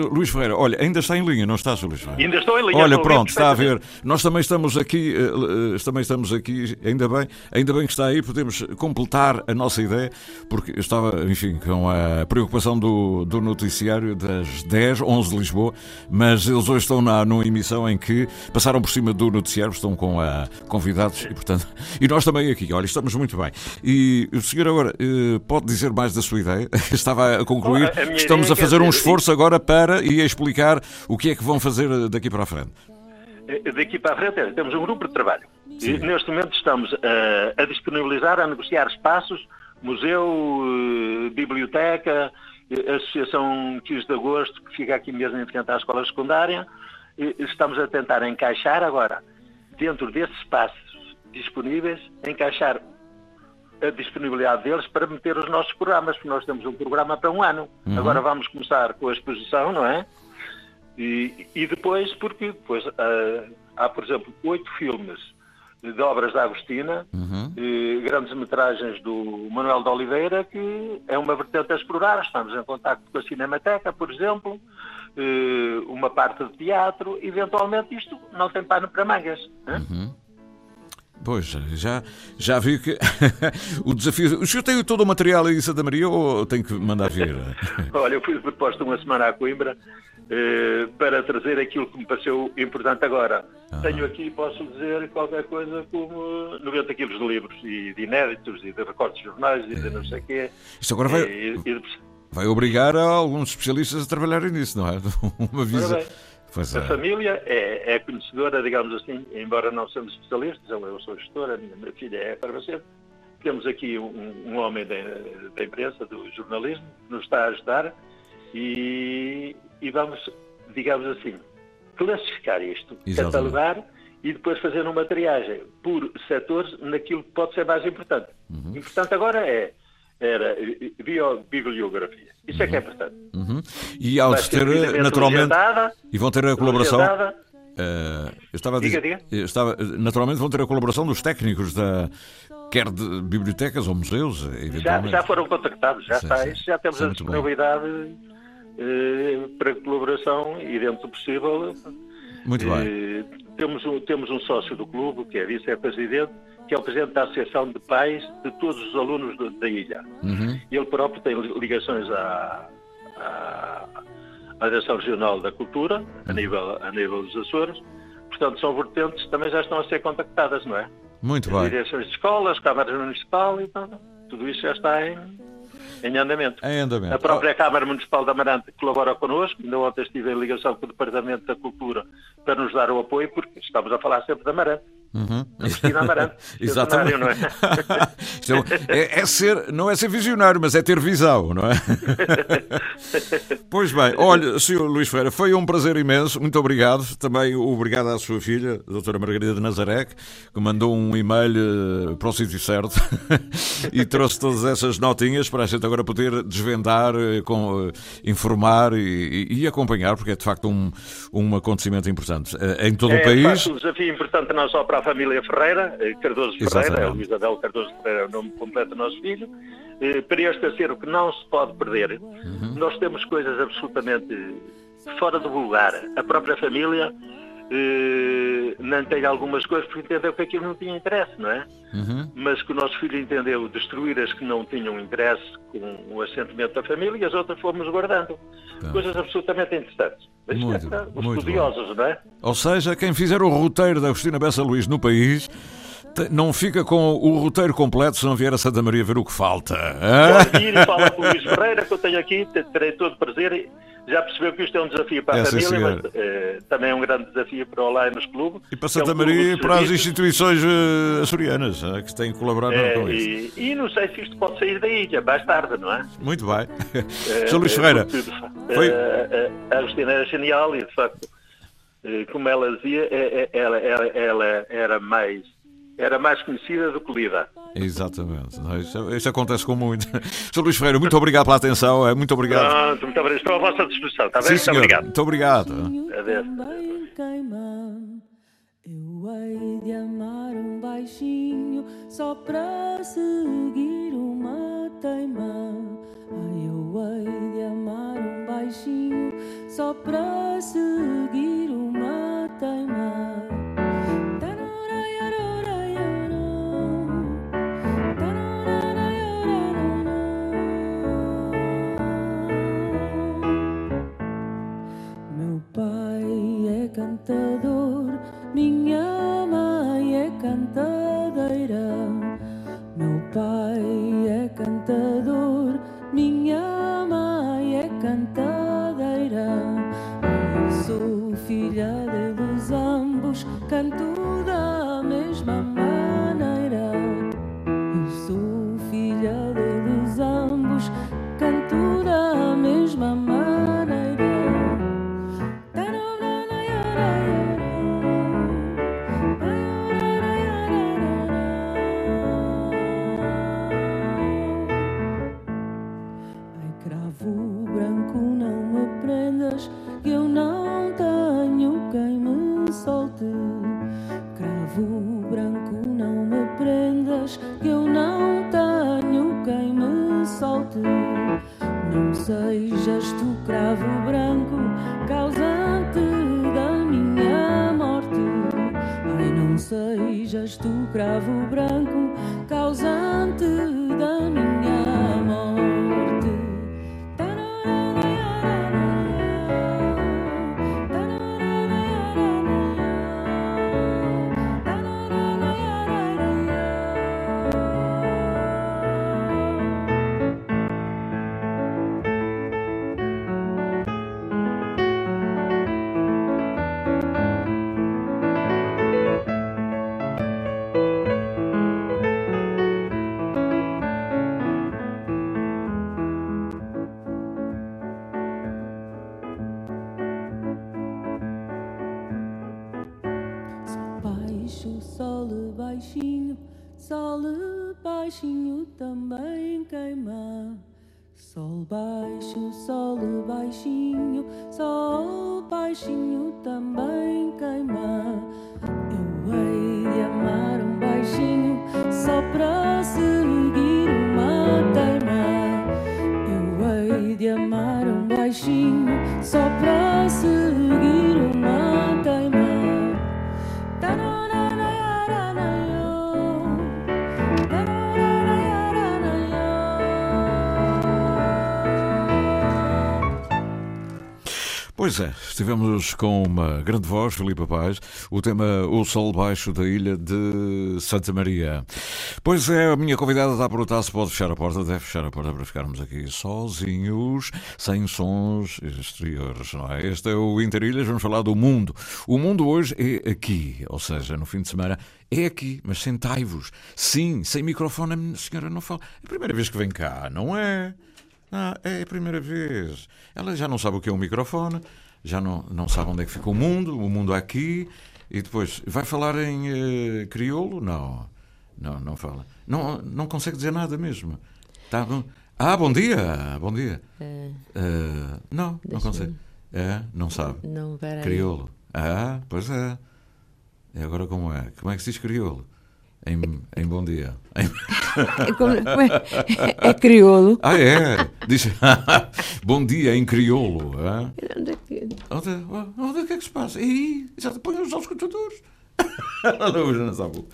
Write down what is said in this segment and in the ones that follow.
Luís Ferreira, olha, ainda está em linha, não está, Sr. Luís Ferreira? Ainda estou em linha. Olha, pronto, está a ver. Nós também estamos aqui, eh, eh, também estamos aqui, ainda bem, ainda bem que está aí, podemos completar a nossa ideia, porque eu estava, enfim, com a preocupação do, do noticiário das 10, 11 de Lisboa, mas eles hoje estão na, numa emissão em que passaram por cima do noticiário, estão com a, convidados e, portanto, e nós também aqui, olha, estamos muito bem. E o senhor agora eh, pode dizer mais da sua ideia? Estava a concluir, Bom, a estamos a fazer quer um esforço agora para e a explicar o que é que vão fazer daqui para a frente. Eh, Daqui para a frente temos um grupo de trabalho. E neste momento estamos eh, a disponibilizar, a negociar espaços, museu, eh, biblioteca, eh, associação 15 de agosto, que fica aqui mesmo em frente à escola secundária. Estamos a tentar encaixar agora, dentro desses espaços disponíveis, encaixar a disponibilidade deles para meter os nossos programas, porque nós temos um programa para um ano. Agora vamos começar com a exposição, não é? E, e depois, porque depois ah, há, por exemplo, oito filmes de obras da Agostina, eh, grandes metragens do Manuel de Oliveira, que é uma vertente a explorar. Estamos em contato com a Cinemateca, por exemplo, eh, uma parte de teatro. Eventualmente isto não tem pano para mangas. né? Pois, já, já vi que o desafio. O senhor tem todo o material aí em Santa Maria ou tem que mandar vir? Olha, eu fui proposto uma semana a Coimbra eh, para trazer aquilo que me pareceu importante agora. Tenho aqui, posso dizer, qualquer coisa como 90 quilos de livros e de inéditos e de recortes de jornais e de não sei o quê. Isto agora vai, E- e de- vai obrigar a alguns especialistas a trabalharem nisso, não é? Uma visa. Pois A é. família é, é conhecedora, digamos assim, embora não somos especialistas, eu, sou gestora, a minha, minha filha é farmacêutica. Temos aqui um, um homem da, da imprensa, do jornalismo, que nos está a ajudar e, e vamos, digamos assim, classificar isto, Exatamente. catalogar e depois fazer uma triagem por setores naquilo que pode ser mais importante. Uhum. Importante agora é era eh, bio- bibliografia. Isso é que é importante. Uhum. E ao ter, naturalmente. E vão ter a colaboração. eh, eu estava a Diga, dizer, diga. eu estava, naturalmente vão ter a colaboração dos técnicos da quer de bibliotecas ou museus, Já, eventualmente. já foram contactados, já Sim, está, sim. já temos Isso é a disponibilidade eh, para colaboração e dentro do possível. Muito bem. eh, temos, um, temos um sócio do clube, que é vice-presidente, que é o presidente da Associação de Pais de todos os alunos do- da ilha. Uhum. Ele próprio tem ligações à, à, à Direção Regional da Cultura, a Uhum. nível, a nível dos Açores. Portanto, são vertentes que também já estão a ser contactadas, não é? Muito bem. direções de escolas, câmaras municipal e tudo, tudo isso já está em, em andamento. Em andamento. A própria Câmara Municipal de Amarante colabora connosco, ainda ontem estive em ligação com o Departamento da Cultura para nos dar o apoio, porque estamos a falar sempre de Amarante. Uhum. Agostina Amarante. Exatamente. Não é? Isto é, é- é ser, não é ser visionário, mas é ter visão, não é? Pois bem, olha, Sr. Luís Ferreira, foi um prazer imenso, muito obrigado. Também obrigado à sua filha, a doutora Margarida de Nazaré, que mandou um e-mail eh, para o sítio certo e trouxe todas essas notinhas para a gente agora poder desvendar, eh, com, eh, informar e, e- acompanhar, porque é de facto um, um acontecimento importante em todo É, o país. facto, um desafio importante não só para a família Ferreira, eh, Cardoso Ferreira, é Exatamente. o Luís Adel Cardoso Ferreira, é o nome completo do nosso filho, eh, para este acervo que não se pode perder. Uhum. Nós temos coisas absolutamente fora do vulgar. A própria família eh, não tem algumas coisas porque entendeu que aquilo não tinha interesse, não é? Uhum. Mas que o nosso filho entendeu destruir as que não tinham interesse com o assentimento da família e as outras fomos guardando. Tá. Coisas absolutamente interessantes. Mas Muito é, os muito estudiosos, não é? Ou seja, quem fizer o roteiro da Agostina Bessa Luís no país não fica com o roteiro completo se não vier a Santa Maria ver o que falta. Pode vir e fala com o Luís Ferreira, que eu tenho aqui, te- terei todo prazer. Já percebeu que isto é um desafio para a É, sim, família, mas eh, também é um grande desafio para o Lions Clube. E para é um Santa clube Maria e para as instituições eh, açorianas hã, que têm que colaborar Eh, com isso. e, e não sei se isto pode sair da ilha, mais tarde, não é? Muito bem. Eh, Sr. Luís eh, Ferreira, foi- a Agostina era genial e, de facto, como ela dizia, ela, ela, ela era mais era mais conhecida do que lida. Exatamente. Não, Isso, isso acontece com muito. Sr. Luís Ferreira, muito obrigado pela atenção. é, Muito obrigado. Pronto, muito obrigado. Estou à vossa disposição, está bem? Sim, Muito senhor. obrigado. Muito obrigado. Adeus. também queima. Eu hei de amar um baixinho só para seguir uma teima. Ai, eu hei de amar um baixinho. baixinho só para seguir Pois é, estivemos com uma grande voz, Filipe Paz, o tema O Sol Baixo da Ilha de Santa Maria. Pois é, a minha convidada está a perguntar se pode fechar a porta, deve fechar a porta para ficarmos aqui sozinhos, sem sons exteriores, não é? Este é o Interilhas, vamos falar do mundo. O mundo hoje é aqui, ou seja, no fim de semana é aqui, mas sentai-vos. Sim, sem microfone, a senhora não fala. É a primeira vez que vem cá, não é? Ah, é a primeira vez. Ela já não sabe o que é um microfone, já não, não sabe onde é que fica o mundo, o mundo aqui, e depois vai falar em eh, crioulo? Não, não, não fala. Não, não consegue dizer nada mesmo. Tá bom. Ah, bom dia, bom dia. É, Eh, não, não consegue. É, não sabe. não, peraí. Crioulo. Ah, pois é. E agora como é? Como é que se diz crioulo? Em, em bom dia. Em- É, como- como é, é crioulo. Ah, é? Diz bom dia em crioulo. ah? Onde é que- Onde, onde é que é que se passa? Ih, já põe os não sabe.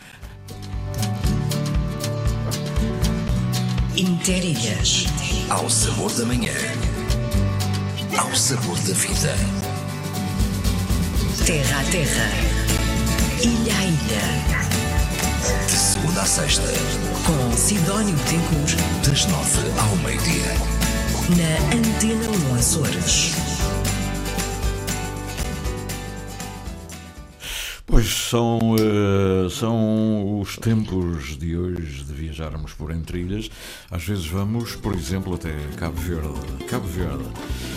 Interilhas. Ao sabor da manhã. Ao sabor da vida. Terra a terra. Ilha a ilha. De segunda a sexta. Com Sidónio Tencourt. Das nove ao meio-dia. Na Antena 1 Açores. Pois são, eh, são os tempos de hoje de viajarmos por entre ilhas. Às vezes vamos, por exemplo, até Cabo Verde. Cabo Verde.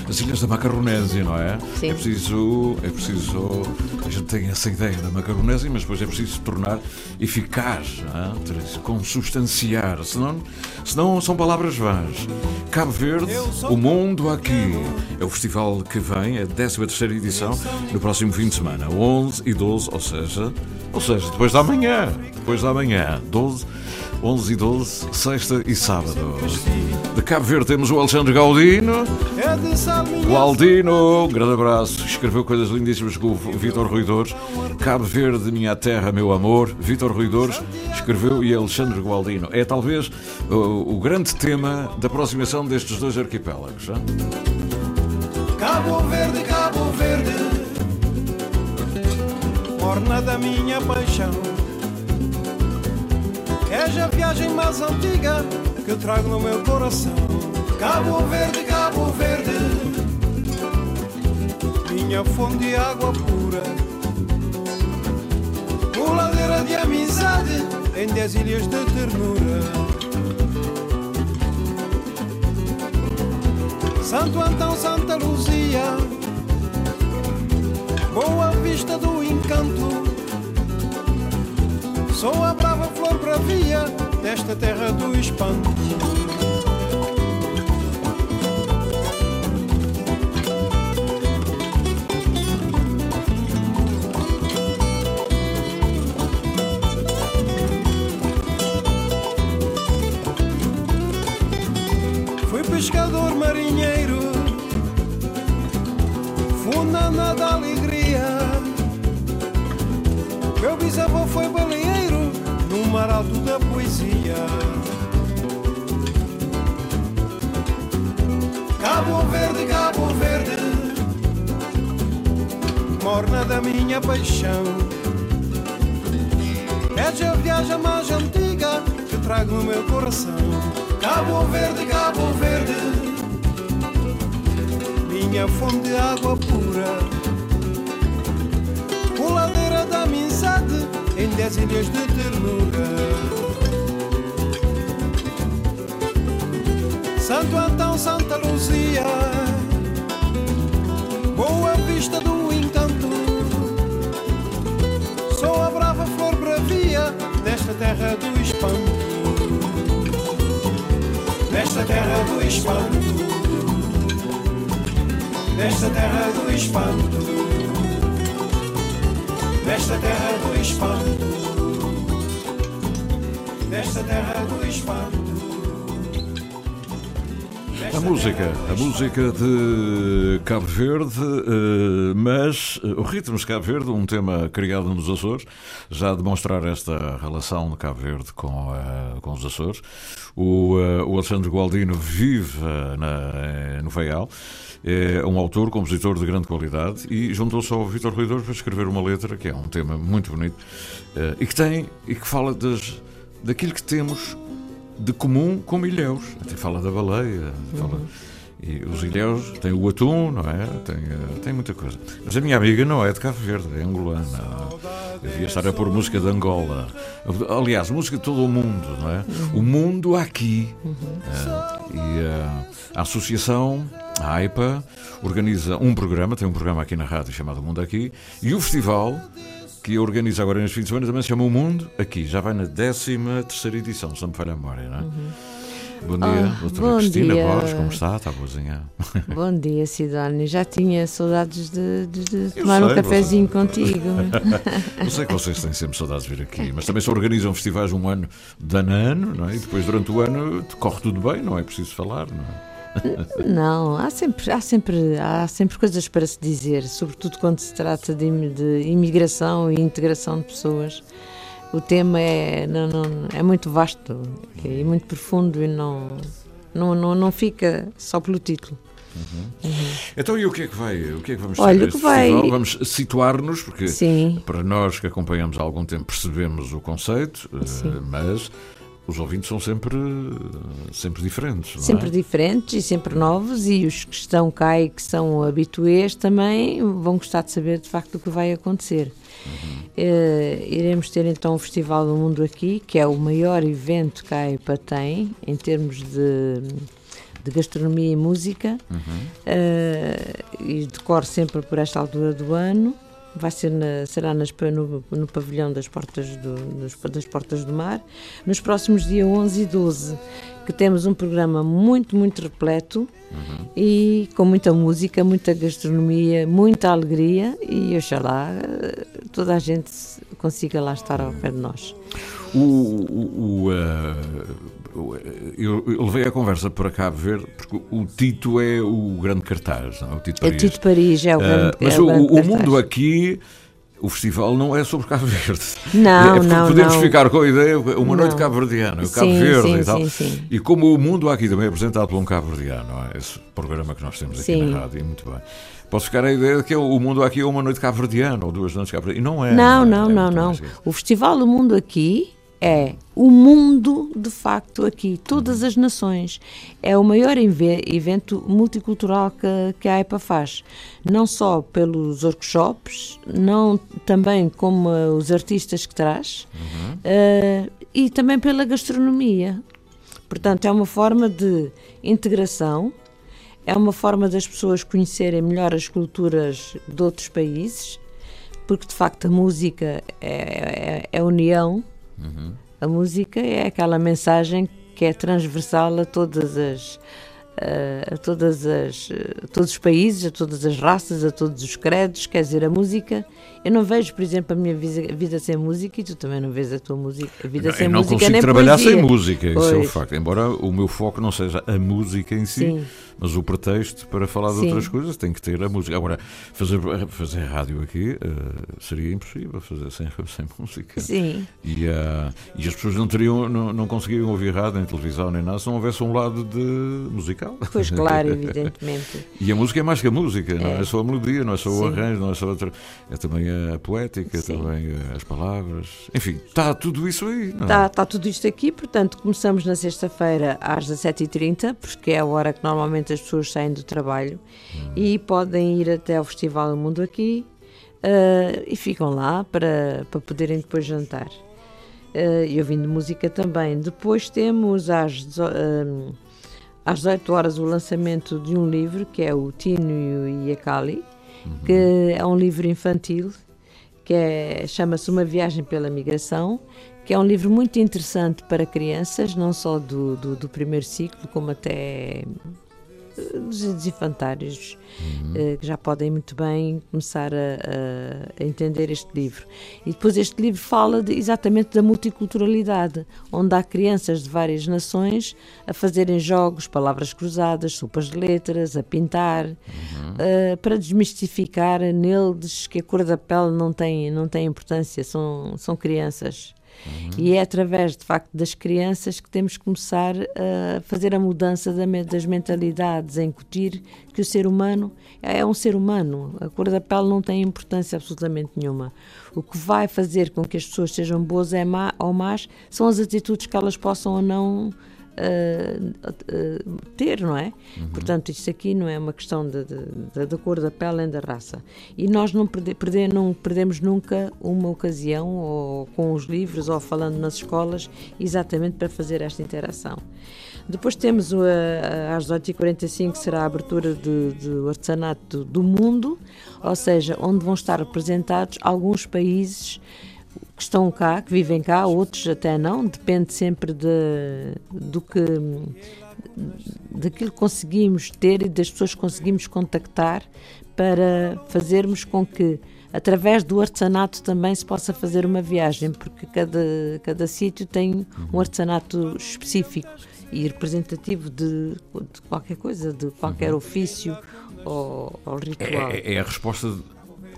As ilhas da Macaronésia, não é? Sim. É preciso, é preciso. A gente tem essa ideia da Macaronésia, mas depois é preciso tornar eficaz, não é? Consubstanciar. Senão, senão são palavras vãs. Cabo Verde, o mundo aqui. É o festival que vem, a 13 edição, no próximo fim de semana, 11 e 12, ou seja, ou seja, depois da manhã, depois da manhã, 12, 11 e 12, sexta e sábado. De Cabo Verde temos o Alexandre. É minha O Aldino, um grande abraço, escreveu coisas lindíssimas com o Vítor Ruidores. Cabo Verde, minha terra, meu amor. Vítor Ruidores escreveu e Alexandre Gualdino. É talvez o, o grande tema da aproximação destes dois arquipélagos. hein? Cabo Verde, Cabo Verde, morna da minha paixão. És a viagem mais antiga que trago no meu coração. Cabo Verde, Cabo Verde, minha fonte de água pura. Coladeira de amizade em dez ilhas de ternura. Santo Antão, Santa Luzia, Boa Vista do Encanto. Sou a brava flor bravia desta terra do espanto. Poesia. Cabo Verde, Cabo Verde, morna da minha paixão. És a viagem mais antiga que trago no meu coração. Cabo Verde, Cabo Verde, minha fonte de água pura. Coladeira da amizade em dez ilhas de ternura. Santo Antão, Santa Luzia, Boa Vista do Encanto. Sou a brava flor bravia desta terra do espanto. Desta terra do espanto. Desta terra do espanto. Desta terra do espanto. Desta terra do espanto. A música, a música de Cabo Verde, eh, mas eh, o ritmo de Cabo Verde, um tema criado nos Açores, já a demonstrar esta relação de Cabo Verde com, eh, com os Açores. O, o Alexandre Gualdino vive na, no Faial, é um autor, compositor de grande qualidade e juntou-se ao Vítor Ruidor para escrever uma letra que é um tema muito bonito e que tem e que fala das, daquilo que temos de comum com ilhéus. Até fala da baleia, fala- e os ilhéus têm o atum, não é? Tem, eh, tem muita coisa. Mas a minha amiga não é de Cabo Verde, é angolana. Devia estar a pôr música de Angola. Aliás, música de todo o mundo, não é? O mundo aqui. Eh, e eh, a associação, a AIPA, organiza um programa, tem um programa aqui na rádio chamado Mundo Aqui, e o festival que organiza agora neste fim de semana também se chama O Mundo Aqui. Já vai na 13 terceira edição, se não me falha a memória, não é? Bom dia, Ah, doutora bom Cristina dia. Borges, como está? Está boazinha? Bom dia, Sidónia. Já tinha saudades de, de- de tomar um sei, cafezinho contigo. Eu sei que vocês têm sempre saudades de vir aqui, mas também se organizam festivais um ano de ano, não é? E depois durante o ano corre tudo bem, não é preciso falar, não é? Não, há sempre, há, sempre, há sempre coisas para se dizer, sobretudo quando se trata de, de imigração e integração de pessoas. O tema é, não, não- é muito vasto e muito profundo e não, não, não, não fica só pelo título. Então e o que é que vai? O que é que vamos Olha, que vai- festival? Vamos situar-nos, porque Sim, para nós que acompanhamos há algum tempo percebemos o conceito, eh, Sim. mas os ouvintes são sempre, sempre diferentes, não sempre é? diferentes e sempre novos, e os que estão cá e que são habituês também vão gostar de saber de facto o que vai acontecer. Eh, iremos ter então o Festival do Mundo aqui, que é o maior evento que a AIPA tem em termos de, de gastronomia e música, eh, e decorre sempre por esta altura do ano. Vai ser na- será nas no, no pavilhão das portas, do, dos- das portas do Mar, nos próximos dias 11 e 12, que temos um programa muito, muito repleto e com muita música, muita gastronomia, muita alegria e oxalá toda a gente consiga lá estar ao pé de nós. O, o, o, uh, eu, eu levei a conversa para Cabo Verde porque o Tito é o grande cartaz, não é? O Tito É o Paris. Tito Paris, é o grande, Uh, mas é o o, grande o cartaz. mundo aqui, o festival não é sobre Cabo Verde. Não, é não, podemos não. ficar com a ideia, uma noite Não. cabo-verdiana, o Cabo Sim, Verde sim, e tal. sim. E como o mundo aqui também é apresentado por um cabo-verdiano, não é? esse programa que nós temos aqui na rádio, e muito bem. Posso ficar a ideia de que o mundo aqui é uma noite cabo-verdiana ou duas noites cabo-verdiana. E não é. Não, é? não, É não, muito não. isso. O Festival do Mundo aqui é o mundo de facto aqui, todas as nações. É o maior evento multicultural que, que a AIPA faz. Não só pelos workshops, não também como os artistas que traz, Uhum. eh, e também pela gastronomia. Portanto, é uma forma de integração, é uma forma das pessoas conhecerem melhor as culturas de outros países, porque de facto a música é, é, é união, a música é aquela mensagem que é transversal a todas as. a todas as, a todos os países, a todas as raças, a todos os credos, quer dizer, a música. Eu não vejo, por exemplo, a minha vida, sem música e tu também não vês a tua música, a vida Não, sem eu não música consigo trabalhar poesia. sem música, isso é o Pois. facto. Embora o meu foco não seja a música em si, Sim. mas o pretexto para falar de Sim. outras coisas tem que ter a música. Agora, fazer, fazer rádio aqui eh, seria impossível fazer sem, sem música. Sim, E, ah, e as pessoas não, teriam, não, não conseguiriam ouvir rádio, nem televisão, nem nada, se não houvesse um lado de musical. pois claro, evidentemente. E a música é mais que a música, não É. é só a melodia, não é só o Sim. arranjo, não é só outra. É também a poética, Sim. também as palavras. Enfim, está tudo isso aí. Não é? Está tá tudo isto aqui, portanto, começamos na sexta-feira às 17h30, porque é a hora que normalmente as pessoas saem do trabalho e podem ir até ao Festival do Mundo aqui eh, e ficam lá para, para poderem depois jantar. Eh, e ouvindo música também. Depois temos às, eh, às 18 horas o lançamento de um livro que é o Tino e a Cali, que é um livro infantil que é, chama-se Uma Viagem pela Migração, que é um livro muito interessante para crianças, não só do, do, do primeiro ciclo, como até dos infantários, eh, que já podem muito bem começar a, a- entender este livro. E depois este livro fala de- exatamente da multiculturalidade, onde há crianças de várias nações a fazerem jogos, palavras cruzadas, sopas de letras, a pintar, eh, para desmistificar neles que a cor da pele não tem, não tem importância, são, são crianças. E é através, de facto, das crianças que temos que começar a fazer a mudança das mentalidades, a incutir que o ser humano é um ser humano. A cor da pele não tem importância absolutamente nenhuma. O que vai fazer com que as pessoas sejam boas é ou más são as atitudes que elas possam ou não ah, ter, não é? Portanto, isto aqui não é uma questão da cor da pele nem da raça. E nós não, perde, perder- não perdemos nunca uma ocasião, ou com os livros, ou falando nas escolas, exatamente para fazer esta interação. Depois temos o, ah, às 18h45 será a abertura de- do artesanato do mundo, ou seja, onde vão estar representados alguns países que estão cá, que vivem cá, outros até não, depende sempre de, do que daquilo que conseguimos ter e das pessoas que conseguimos contactar para fazermos com que através do artesanato também se possa fazer uma viagem, porque cada, cada sítio tem um artesanato específico e representativo de, de qualquer coisa, de qualquer ofício ou, ou ritual. É, é a resposta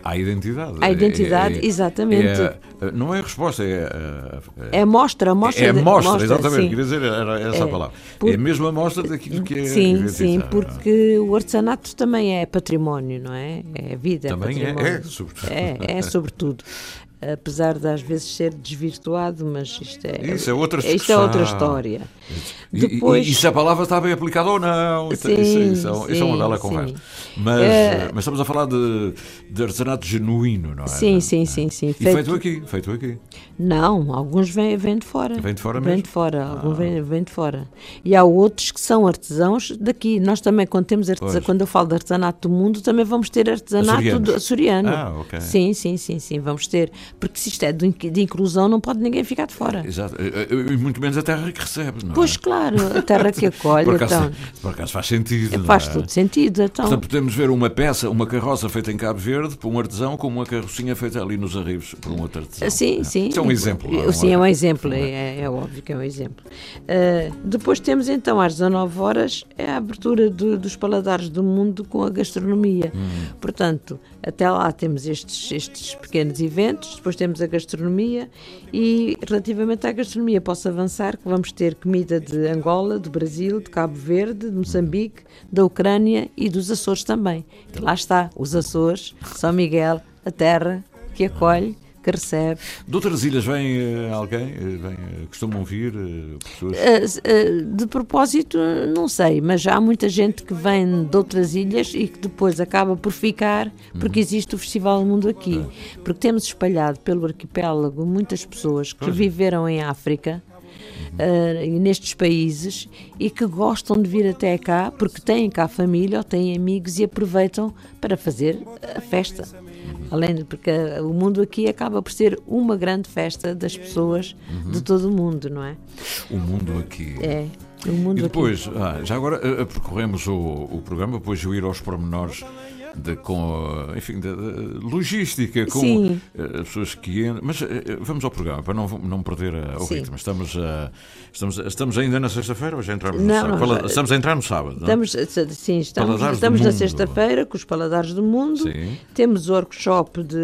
à identidade. À identidade, É- é- exatamente. é- não é a resposta, é a, É a mostra, a mostra. é a de- mostra, exatamente, sim. queria dizer era essa a É, palavra. por- É mesmo a mostra daquilo que é Sim, sim, é? porque o artesanato também é património, não é? É vida, Também é é, é, sobretudo. É, é sobretudo. Apesar de às vezes ser desvirtuado, mas isto é, Isso é outra isto é outra história. E- Depois- E, e se a palavra está bem aplicada ou não, isso, isso- Sim, isso é, isso é uma sim, bela sim. conversa. Mas, É- mas estamos a falar de, de artesanato genuíno, não é? Sim, sim, sim, sim. E Feito- feito aqui, feito aqui. Não, alguns vêm, vêm de fora. Vêm de fora Vêm mesmo? de fora, alguns vêm, vêm de fora. E há outros que são artesãos daqui. Nós também, quando temos Pois. quando eu falo de artesanato do mundo, também vamos ter artesanato Açorianos. do- açoriano. Ah, ok. Sim, sim, sim, sim, vamos ter. Porque se isto é de, inclusão, não pode ninguém ficar de fora. Exato. E muito menos a terra que recebe, não é? Pois claro, a terra que acolhe. por, acaso, então, por acaso faz sentido. faz não é? todo sentido. Então, Portanto, podemos ver uma peça, uma carroça feita em Cabo Verde por um artesão, com uma carrocinha feita ali nos arribos por um outro artesão. Sim, sim. Isso é um exemplo. não Sim, é um exemplo, é, é óbvio que é um exemplo. Uh, depois temos então às 19 horas é a abertura do- dos paladares do mundo com a gastronomia. Hum. Portanto, até lá temos estes, estes pequenos eventos, depois temos a gastronomia e relativamente à gastronomia posso avançar que vamos ter comida de Angola, do Brasil, de Cabo Verde, de Moçambique, da Ucrânia e dos Açores também. E lá está, os Açores, São Miguel, a terra que acolhe, que recebe. De outras ilhas vem eh, alguém? Eh, vem, eh, costumam vir pessoas? Uh, uh, de propósito, não sei, mas há muita gente que vem de outras ilhas e que depois acaba por ficar porque existe o Festival do Mundo aqui. Porque temos espalhado pelo arquipélago muitas pessoas que viveram em África. uh, e nestes países e que gostam de vir até cá porque têm cá família ou têm amigos e aproveitam para fazer a festa. Além de porque o mundo aqui acaba por ser uma grande festa das pessoas de todo o mundo, não é? O mundo aqui. É, o mundo E aqui. depois, ah, já agora eh, eh, percorremos o, o programa, depois eu ir aos pormenores de, com, enfim, da logística, com Sim. eh, as pessoas que entram. Mas eh, eh, vamos ao programa, para não, não perder o Sim. ritmo. Estamos, ah, estamos, estamos ainda na sexta-feira ou já entramos no Não, sábado? Fala- já- estamos a entrar no sábado, não é? Estamos, sim, estamos, Paladares estamos na sexta-feira com os Paladares do Mundo. Sim. Temos o workshop de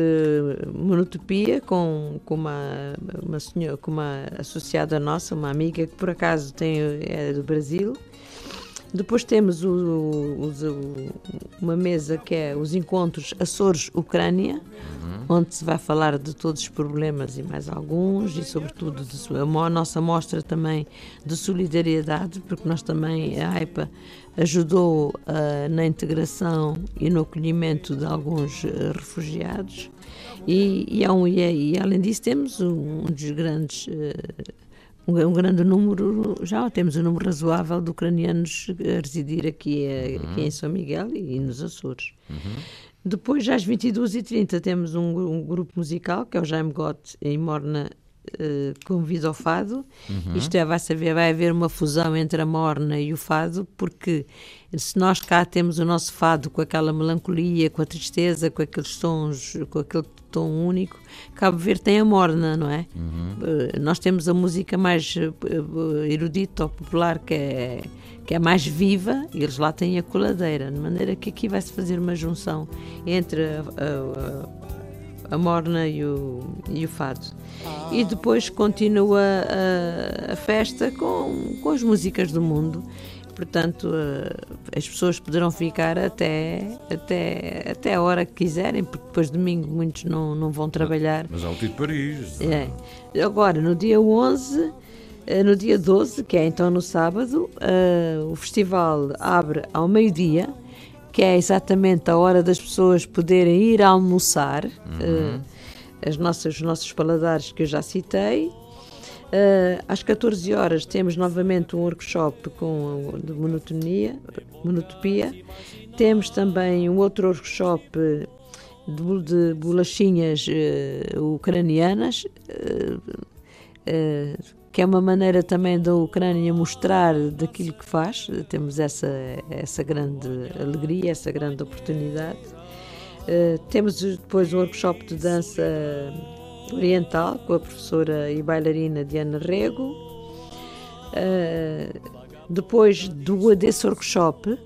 monotopia com, com, uma, uma senhora, com uma associada nossa, uma amiga que por acaso tem, é do Brasil. Depois temos o- o- uma mesa que é os encontros Açores-Ucrânia, onde se vai falar de todos os problemas e mais alguns, e sobretudo de, a nossa mostra também de solidariedade, porque nós também, a AIPA ajudou ah, na integração e no acolhimento de alguns eh, refugiados. E, e, é um- e é- e além disso temos um, um dos grandes eh, um, um grande número, já temos um número razoável de ucranianos a residir aqui, eh, aqui em São Miguel e, nos Açores. Depois, já às 22h30, temos um, um grupo musical, que é o Jaime Gott, em Morna, eh, convida ao fado. Isto é, vai, saber, vai haver uma fusão entre a morna e o fado, porque se nós cá temos o nosso fado com aquela melancolia, com a tristeza, com aqueles tons, com aquele tom único, Cabo Verde tem a morna, não é? Eh, nós temos a música mais eh, erudita ou popular, que é, que é mais viva, e eles lá têm a coladeira, de maneira que aqui vai-se fazer uma junção entre a- a- a, a morna e o, e o fado. E depois continua a, a festa com, com as músicas do mundo. Portanto, eh, as pessoas poderão ficar até, até, até a hora que quiserem, porque depois de domingo muitos não, não vão trabalhar. Mas há o Tito de Paris. é? É. Agora, no dia 11, eh, no dia 12, que é então no sábado, eh, o festival abre ao meio-dia, que é exatamente a hora das pessoas poderem ir almoçar. eh, as nossas, os nossos paladares que eu já citei. Eh, às 14 horas temos novamente um workshop com de monotonia, monotopia. Temos também um outro workshop de, de bolachinhas eh, ucranianas, eh, que é uma maneira também da Ucrânia mostrar daquilo que faz. Temos essa, essa grande alegria, essa grande oportunidade. Eh, temos depois um workshop de dança oriental com a professora e bailarina Diana Rego. Eh, depois do, desse workshop,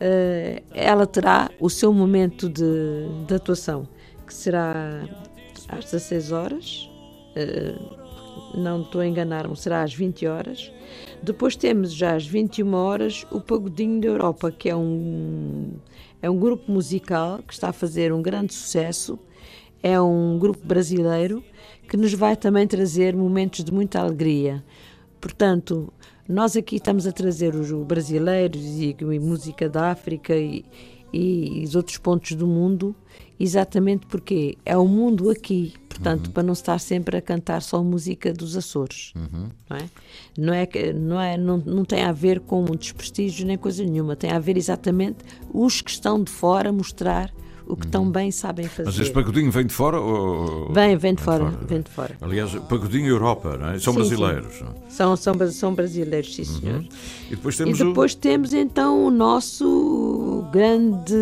eh, ela terá o seu momento de, de atuação, que será às 16 horas. Não estou a enganar-me, será às 20 horas. Depois temos já às 21 horas o Pagodinho da Europa, que é um, é um grupo musical que está a fazer um grande sucesso. É um grupo brasileiro que nos vai também trazer momentos de muita alegria. Portanto, nós aqui estamos a trazer os brasileiros e, e música da África e, e, os outros pontos do mundo, exatamente porque é o mundo aqui. Portanto, para não estar sempre a cantar só música dos Açores, não é? Não é, que- não, é não, não tem a ver com um desprestígio nem coisa nenhuma. Tem a ver exatamente os que estão de fora mostrar o que tão bem sabem fazer. Mas este pagodinho vem de fora? Ou... Vem, vem de fora, vem de fora. Aliás, pagodinho Europa, não é? São Sim, brasileiros. São, são, bra- são brasileiros, sim, senhor. E depois E temos depois temos então o nosso grande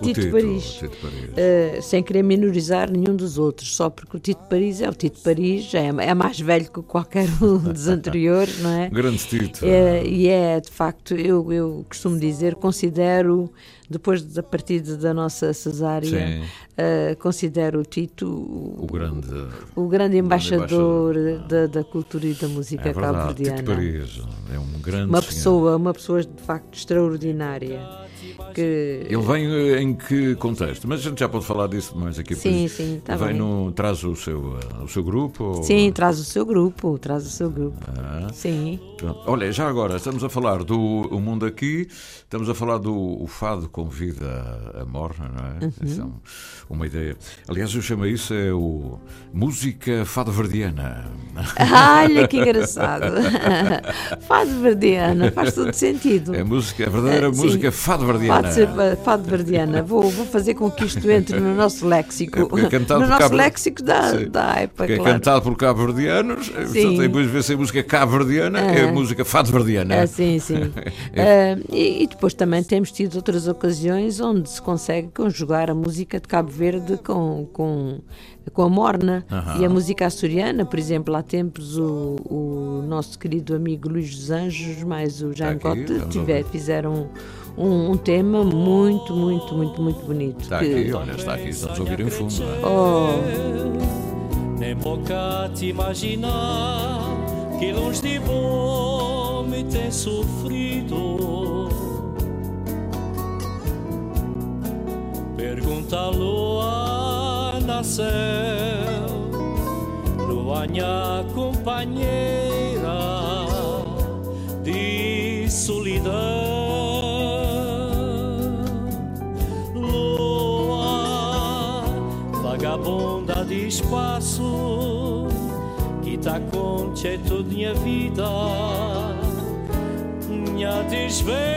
o, Tito, Tito, Paris. Tito Paris. Uh, sem querer minorizar nenhum dos outros, só porque o Tito Paris é o Tito Paris, é, é mais velho que qualquer um dos anteriores, não é? Um grande Tito. É, e é, de facto, eu, eu costumo dizer, considero, depois da partida da nossa cesárea, uh, considero o Tito o, O grande. o grande embaixador, embaixador. Da, da cultura e da música É cabo-verdiana. Paris. É um grande. Uma senhor. pessoa, uma pessoa de facto extraordinária. Que... Ele vem eh, em que contexto? Mas a gente já pode falar disso mais aqui. Sim, sim, tá vem no traz o seu eh, o seu grupo. ou- Sim, traz o seu grupo, traz o seu grupo. Ah, Sim. pronto. Olha, já agora estamos a falar do o mundo aqui, estamos a falar do o fado convida a morna, não é? Uhum. É um- uma ideia. Aliás, eu chamo isso é o música fado verdiana. Olha que engraçado. Fado verdiana, faz todo sentido. É música, a verdadeira Eh, sim. música fado verdiana. Fado verdiana. Vou, vou fazer com que isto entre no nosso léxico. É é no nosso cabo- léxico da, Sim. da época, Porque é claro. cantado por cabo-verdianos, portanto, depois de ver se é música cabo-verdiana, é Ah. música fado-verdiana. Ah, sim, sim. Ah, e, e depois também temos tido outras ocasiões onde se consegue conjugar a música de Cabo Verde com, com, com a morna Aham. e a música açoriana. Por exemplo, há tempos o, o nosso querido amigo Luís dos Anjos, mais o Está aqui, Cote, tiver, fizeram um, um tema muito, muito, muito, muito bonito. Está que- aqui, olha, está aqui, estamos a ouvir em fundo. é? Oh, Nem boca te imaginar que longe de bom me tem sofrido. Pergunta a lua nasceu, lua minha companheira de solidão. Vagabunda de espaço, que tá toda minha vida, minha desventura.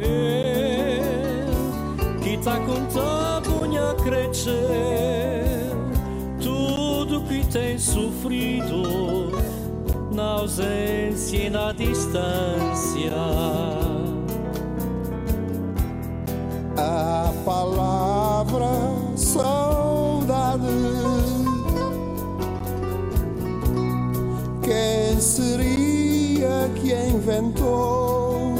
Eu, que tá com toda minha crescer, tudo que tem sofrido na ausência e na distância. Palavra saudade. Quem seria que inventou?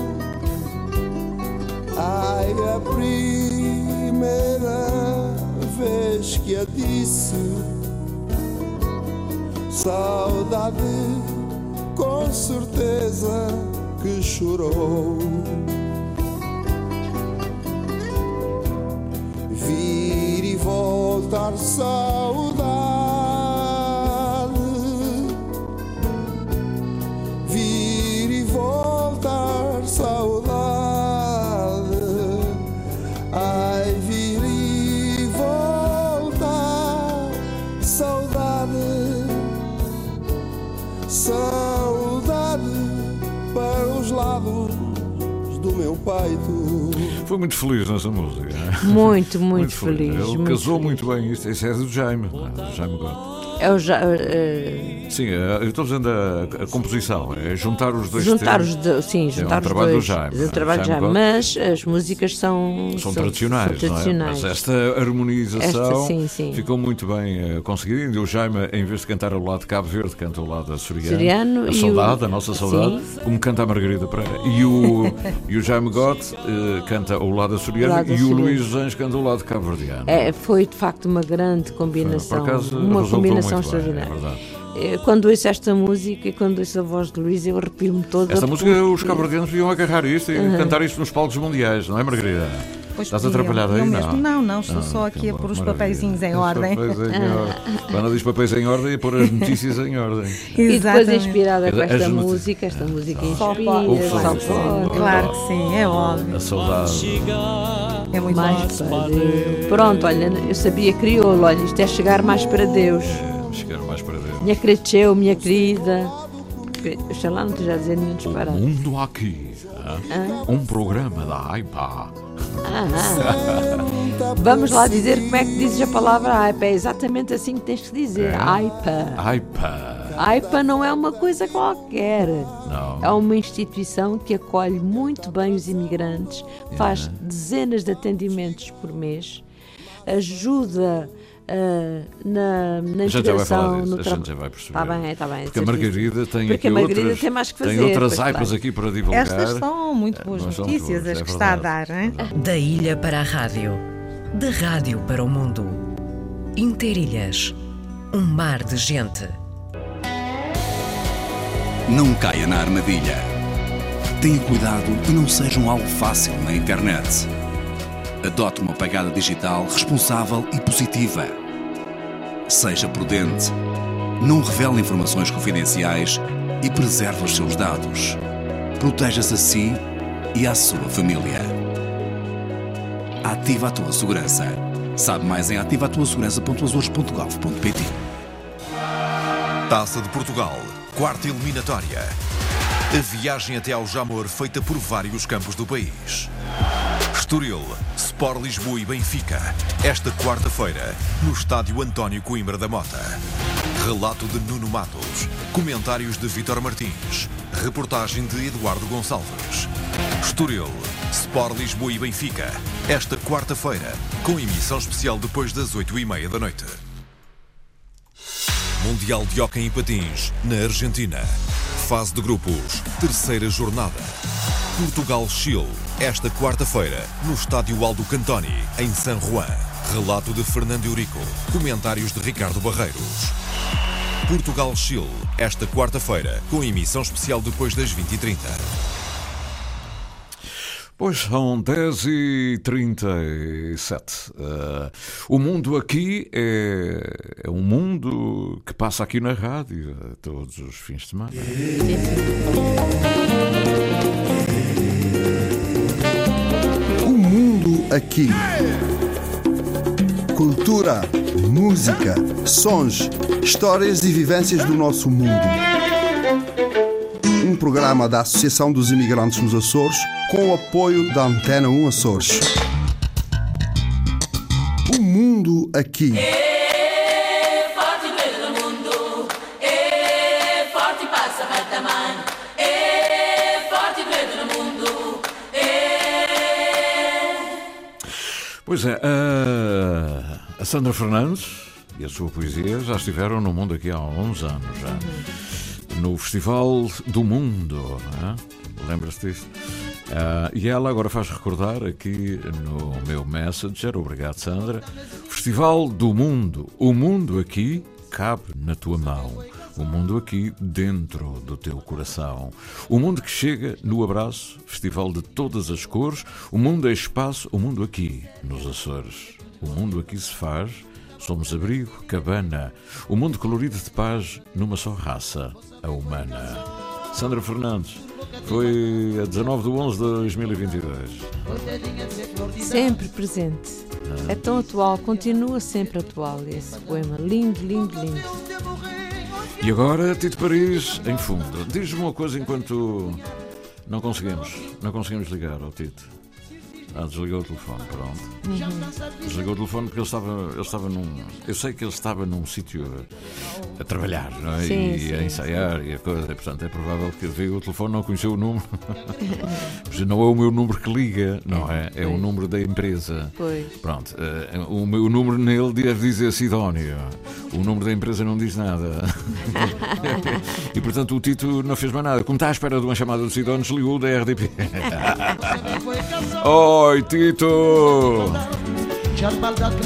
Ai, a primeira vez que a disse. Saudade, com certeza que chorou. Voltar saudade. Vir e voltar saudade. Ai vir e voltar saudade. Saudade para os lados do meu peito. Foi muito feliz nessa música. É? muito, muito, feliz. Ele muito casou feliz. muito bem isto. Esse é do Jaime, não é? do Jaime Gotti. É o Sim, eh, eu estou dizendo a, a composição, é juntar os dois juntar temas. os dois, sim, juntar os trabalho do dois. Jaime, É um é? trabalho do Jaime mas as músicas são São, tradicionais, são tradicionais. não é? Mas esta harmonização Esta, sim, sim. ficou muito bem eh, conseguida. E o Jaime, em vez de cantar ao lado de Cabo Verde, canta ao lado da Soriano. A saudade, o- a nossa saudade, como canta a Margarida Pereira. E o, e o Jaime Gotti eh, canta ao lado Ao lado e o. Luís Anjos canta ao lado de Cabo Verdeano. É, foi de facto uma grande Por combinação. acaso, uma combinação muito bem, é. Eh, Quando ouço esta música e quando ouço a voz de Luís, eu arrepio-me toda. Esta música, porque- os cabo-verdianos deviam agarrar isto e cantar isto nos palcos mundiais, não é, Margarida? Pois Estás a podiam. atrapalhar Eu aí? mesmo- Não. não, não, estou Ah, só aqui a pôr os papeizinhos em ordem. papéis em ordem. Ana diz papéis em ordem e pôr as notícias em ordem. E depois, Exatamente. inspirada com esta música, esta música Só inspira, pode. só Ufa, pode. Claro que sim, é óbvio. A saudade. É muito Mais bom. para Deus. Pronto, olha, eu sabia crioulo, olha, isto é chegar mais para Deus. Chegar mais para. Minha cresceu, minha querida. que oxalá não esteja a dizer nenhum O disparate. mundo aqui. hã? Um programa da AIPA. Vamos lá dizer como é que dizes a palavra AIPA. É exatamente assim que tens que dizer. É? AIPA. AIPA. AIPA não é uma coisa qualquer. Não. É uma instituição que acolhe muito bem os imigrantes, faz dezenas de atendimentos por mês, ajuda ah, na, na A gente já vai falar integração disso, no a trabalho. gente já vai perceber. Está bem, está bem. Porque a. Margarida tem Porque aqui a Margarida outras, tem mais que fazer. tem outras AIPAs claro. aqui para divulgar. Estas são muito boas Mas são notícias, boas, as é que está a dar, não é? Da ilha para a rádio, da rádio para o mundo. Interilhas, um mar de gente. Não caia na armadilha. Tenha cuidado e não seja um alvo fácil na internet. Adote uma pegada digital responsável e positiva. Seja prudente. Não revele informações confidenciais e preserve os seus dados. Proteja-se a si e à sua família. Ativa a tua segurança. Sabe mais em ativatuasegurança.azores.gov.pt Taça de Portugal, quarta eliminatória. A viagem até ao Jamor feita por vários campos do país. Estoril, Sport Lisboa e Benfica. Esta quarta-feira, no estádio António Coimbra da Mota. Relato de Nuno Matos. Comentários de Vítor Martins. Reportagem de Eduardo Gonçalves. Estoril, Sport Lisboa e Benfica. Esta quarta-feira, com emissão especial depois das oito e meia da noite. Mundial de Hóquei em Patins, na Argentina. Fase de grupos, terceira jornada. Portugal-Chile, esta quarta-feira, no estádio Aldo Cantoni, em San Juan. Relato de Fernando Eurico, comentários de Ricardo Barreiros. Portugal-Chile, esta quarta-feira, com emissão especial depois das 20h30. Pois são 10 e 37 Uh, o mundo aqui é, é um mundo que passa aqui na rádio uh, todos os fins de semana. Aqui. Cultura, música, sons, histórias e vivências do nosso mundo. Um programa da Associação dos Imigrantes nos Açores com o apoio da Antena 1 Açores. O mundo aqui. Pois é, a, Sandra Fernandes e a sua poesia já estiveram no mundo aqui há uns anos já. No Festival do Mundo, é? lembra-se disso? Ah, e ela agora faz recordar aqui no meu Messenger, obrigado Sandra, Festival do Mundo. O mundo aqui cabe na tua mão. O mundo aqui dentro do teu coração. O mundo que chega no abraço, festival de todas as cores. O mundo é espaço, o mundo aqui, nos Açores. O mundo aqui se faz, somos abrigo, cabana. O mundo colorido de paz numa só raça, a humana. Sandra Fernandes, foi a 19 de 11 de 2022. Sempre presente. É tão atual, continua sempre atual esse poema. Lindo, lindo, lindo. E agora, Tito Paris, em fundo. Diz-me uma coisa enquanto não conseguimos, não conseguimos ligar ao Tito. Ah, desligou o telefone, pronto. Desligou o telefone porque ele estava, ele estava num. Eu sei que ele estava num sítio a, a trabalhar, não é? Sim, e sim, a ensaiar e a coisa. E, portanto, é provável que veio o telefone, não conheceu o número. Não é o meu número que liga, não é? É o Pois. número da empresa. Pois. Pronto, eh, o meu número nele deve dizer Sidónio. O número da empresa não diz nada. e portanto o Tito não fez mais nada. Como está à espera de uma chamada do Sidónio, desligou o da RDP. Oi, Tito!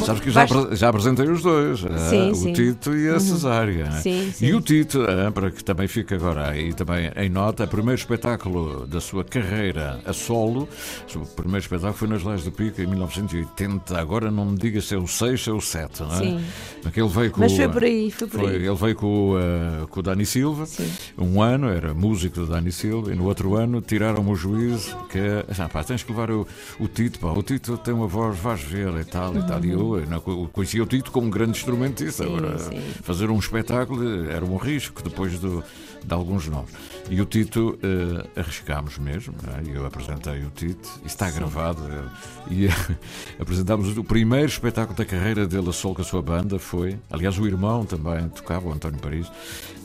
Sabes que já, já apresentei os dois, eh, Sim, o sim. Tito e a Cesária. né? Sim, sim. E o Tito, eh, para que também fique agora aí também em nota, o primeiro espetáculo da sua carreira a solo, o primeiro espetáculo foi nas Leis do Pico em 1980. Agora não me diga se é o 6 ou é o 7, não é? Sim. Porque ele veio com Mas foi por aí, foi por aí. ele veio com, o, eh, com o Dani Silva, Sim. um ano era músico do Dani Silva, e no outro ano tiraram-me o juízo que ah, pá, tens que levar o, o Tito, pá, o Tito tem uma voz, vais ver e tal. Tal e tal. E eu eh, não, co- conhecia o Tito como um grande instrumentista. Sim, Agora, sim. fazer um espetáculo era um risco depois do, de alguns nomes. E o Tito eh, arriscámos mesmo. não é? Eu apresentei o Tito, e está gravado. eh, E apresentámos o primeiro espetáculo da carreira dele a solo com a sua banda. Foi, aliás, o irmão também tocava, o António Paris.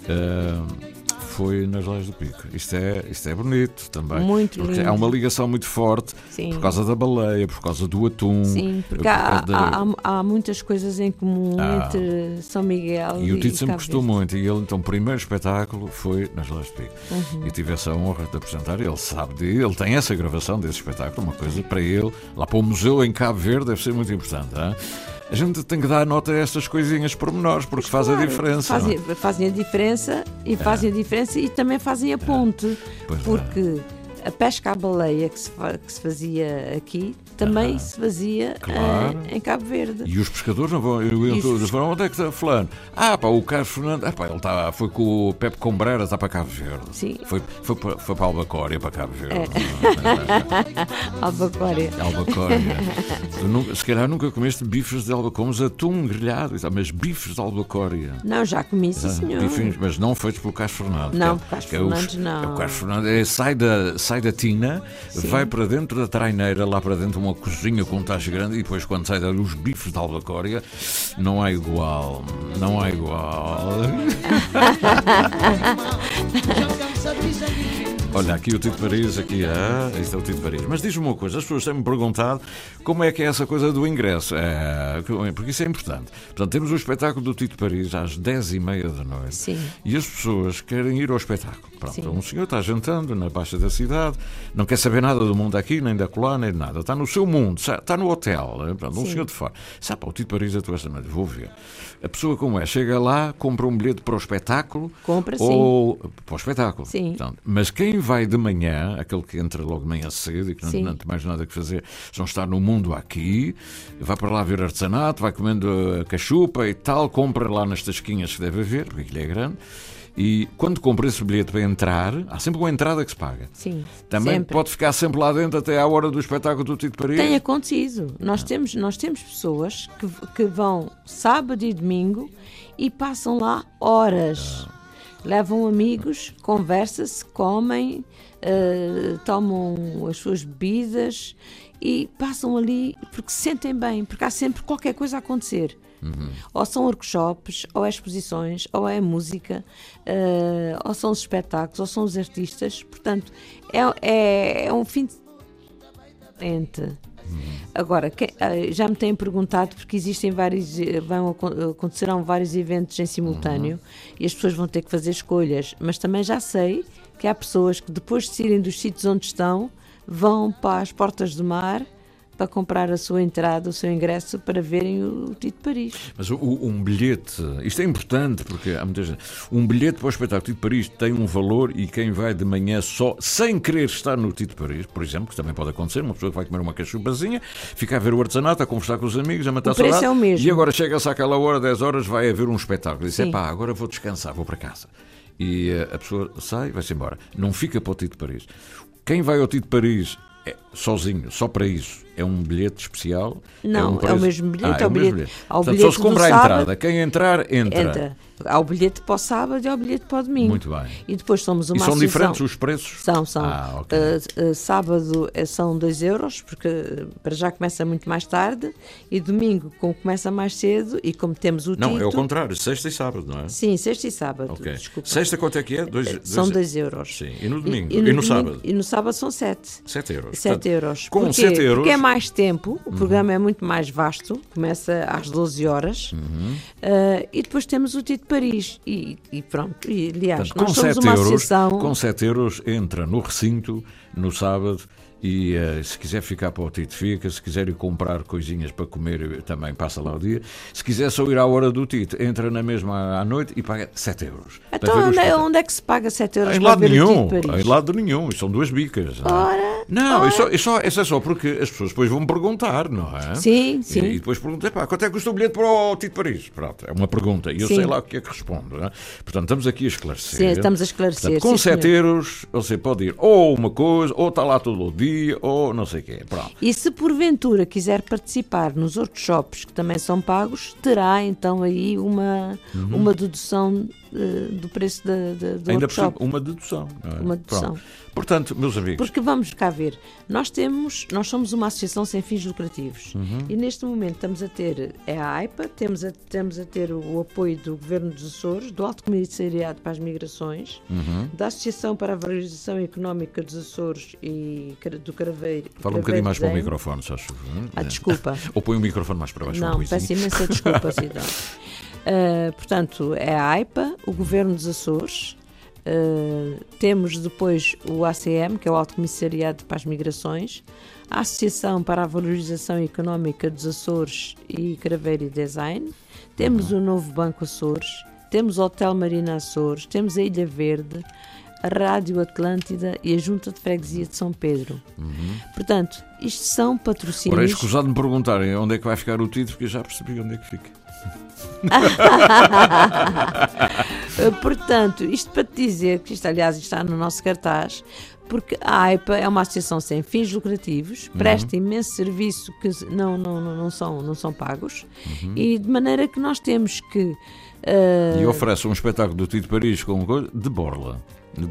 eh, foi nas Leis do Pico. Isto é, isto é bonito também. Muito porque lindo. há uma ligação muito forte Sim. por causa da baleia, por causa do atum. Sim, porque por há, da- há, há- há muitas coisas em comum Ah. entre São Miguel E o Tito sempre gostou muito. E ele, então, o primeiro espetáculo foi nas Leis do Pico. Uhum. E tive essa honra de apresentar. Ele sabe de ele tem essa gravação desse espetáculo, uma coisa para ele, lá para o museu em Cabo Verde, deve ser muito importante. A gente tem que dar nota a estas coisinhas pormenores, porque faz a Claro, diferença. não é? Fazem, fazem a diferença e fazem a diferença e também fazem a ponte. Pois é. porque a pesca à baleia que se, que se fazia aqui também se fazia Claro. eh, em Cabo Verde. E os pescadores não vão. Eu, eu, os falam, onde é que está Fulano? Ah, pá, o Carlos Fernando. Ah, pá, ele está, foi com o Pepe Combreira, está para Cabo Verde. Sim. Foi, foi, para, foi para Albacória, para Cabo Verde. Albacória. Albacória. Tu nunca- se calhar nunca comeste bifes de Albacória, comes atum grelhado, tal, mas bifes de Albacória. Não, já comi, sim, Ah, senhor. bifes, mas não feitos pelo Carlos Fernando. Não, que é- Carlos que é os- Fernandes, não. é o Carlos Fernando é, sai, da, sai da tina, vai para dentro da traineira, lá para dentro de uma cozinha com um tacho grande, e depois quando sai dali os bifes de Albacória, não há igual. Não há igual. Olha, aqui o Tito Paris, aqui, ah, isto é o Tito Paris. Mas diz-me uma coisa, as pessoas têm-me perguntado como é que é essa coisa do ingresso, é, porque isso é importante. Portanto, temos o espetáculo do Tito Paris às 10h30 da noite Sim. e as pessoas querem ir ao espetáculo. Pronto, Sim. um senhor está jantando na baixa da cidade, não quer saber nada do mundo aqui, nem da colá, nem de nada. Está no seu mundo, está no hotel, né? Pronto, um Sim. senhor de fora. Sabe, o Tito Paris atuou esta noite, vou ver. A pessoa como é, chega lá, compra um bilhete para o espetáculo Compra, sim. ou para o espetáculo. Sim. Portanto, mas quem vai de manhã, aquele que entra logo de manhã cedo e que não, Sim. não tem mais nada que fazer, são estar no mundo aqui, vai para lá ver artesanato, vai comendo a cachupa e tal, compra lá nas tasquinhas que deve haver, porque aquilo é grande. E quando compra esse bilhete para entrar, há sempre uma entrada que se paga. Sim, Também sempre. pode ficar sempre lá dentro até à hora do espetáculo do Tito Paris. Tem acontecido. Nós temos, nós temos pessoas que, que vão sábado e domingo e passam lá horas. Levam amigos, conversam-se, comem, eh, tomam as suas bebidas e passam ali porque se sentem bem, porque há sempre qualquer coisa a acontecer. Ou são workshops, ou é exposições, ou é música, eh, ou são os espetáculos, ou são os artistas. Portanto, é, é, é um fim de diferente. Agora, que- eh, já me têm perguntado porque existem vários, eh, vão, acon- acontecerão vários eventos em simultâneo e as pessoas vão ter que fazer escolhas, mas também já sei que há pessoas que depois de saírem dos sítios onde estão vão para as portas do mar para comprar a sua entrada, o seu ingresso para verem o Tito de Paris. Mas o- um bilhete, isto é importante porque há muita gente. Um bilhete para o espetáculo Tito de Paris tem um valor e quem vai de manhã só, sem querer estar no Tito de Paris, por exemplo, que também pode acontecer, uma pessoa que vai comer uma cachupazinha, fica a ver o artesanato, a conversar com os amigos, a matar O preço saudade, é o mesmo. E agora chega-se àquela hora, 10 horas, vai haver um espetáculo. Diz: Sim. pá, agora vou descansar, vou para casa. E eh, a pessoa sai e vai-se embora. Não fica para o Tito de Paris. Quem vai ao Tito de Paris é, sozinho, só para isso, é um bilhete especial? Não, um é o preço- mesmo bilhete, Ah, é o mesmo bilhete- o Portanto, bilhete só se compra a entrada. Quem entrar, entra. Entra. Há o bilhete para o sábado e há o bilhete para o domingo. Muito bem. E depois somos uma E são diferentes os preços? São, são. Ah, ok. Uh, uh, sábado eh, são 2 euros, porque uh, para já começa muito mais tarde, e domingo, como começa mais cedo, e como temos o Não, é Tito, o contrário, sexta e sábado, não é? Sim, sexta e sábado. Ok. Desculpa. Sexta quanto é que é? Dois, São dois- 2 euros. Sim. E no domingo? E, E, no, domingo- sábado? E no sábado são 7. 7 euros. 7 Portanto, euros. Com Porquê? 7 euros. Uhum. Porque é mais tempo, o programa é muito mais vasto, começa às 12 horas, Uhum. uh, e depois temos o de Paris. E, e pronto, e, aliás, Portanto, nós somos 7 uma euros, associação. com 7 euros entra no recinto no sábado e eh, se quiser ficar para o Tito fica, se quiser ir comprar coisinhas para comer também passa lá o dia. Se quiser só ir à hora do Tito, entra na mesma à noite e paga 7 euros. Então, onde, é- onde é que se paga 7 euros Em para lado nenhum, Tito de Paris? em lado nenhum, são duas bicas. não é? Ora, Não, isso, isso, isso é só porque as pessoas depois vão perguntar, não é? Sim, sim. E, e depois perguntam, quanto é que custa o bilhete para o Tito Paris? Pronto, é uma pergunta e eu Sim. sei lá o que é que respondo. É? Portanto, estamos aqui a esclarecer. Sim, estamos a esclarecer, Portanto, com sim, 7 senhor. euros você pode ir ou uma coisa, ou está lá todo o dia, ou não sei o quê. Pronto. E se porventura quiser participar nos workshops que também são pagos, terá então aí uma, Uhum. uma dedução eh, do preço da, da- do Ainda por workshop. uma dedução. é? Uma dedução. Pronto. Portanto, meus amigos, Porque vamos cá ver, nós temos, nós somos uma associação sem fins lucrativos Uhum. e neste momento estamos a ter é a AIPA, temos a, temos a ter o apoio do Governo dos Açores, do Alto Comissariado para as Migrações, Uhum. da Associação para a Valorização Económica dos Açores e do Caraveiro. fala um bocadinho mais para o microfone, se achas. Ah, desculpa. Ou põe o microfone mais para baixo. um Não, pouquinho. peço imensa desculpa, Cidão. Uh, portanto, é a AIPA, o Governo dos Açores, uh, temos depois o ACM, que é o Alto Comissariado para as Migrações, a Associação para a Valorização Económica dos Açores e Craveiro e Design, temos o Novo Banco Açores, temos o Hotel Marina Açores, temos a Ilha Verde, a Rádio Atlântida e a Junta de Freguesia de São Pedro. Portanto, isto são Ora, é patrocínios. escusado de me perguntarem onde é que vai ficar o título, porque eu já percebi onde é que fica. Portanto, isto para te dizer que isto, aliás, está no nosso cartaz, porque a AIPA é uma associação sem fins lucrativos, Uhum. presta imenso serviço que não, não, não, são, não são pagos, Uhum. e de maneira que nós temos que. uh, E oferece um espetáculo do Tito Paris com de borla. De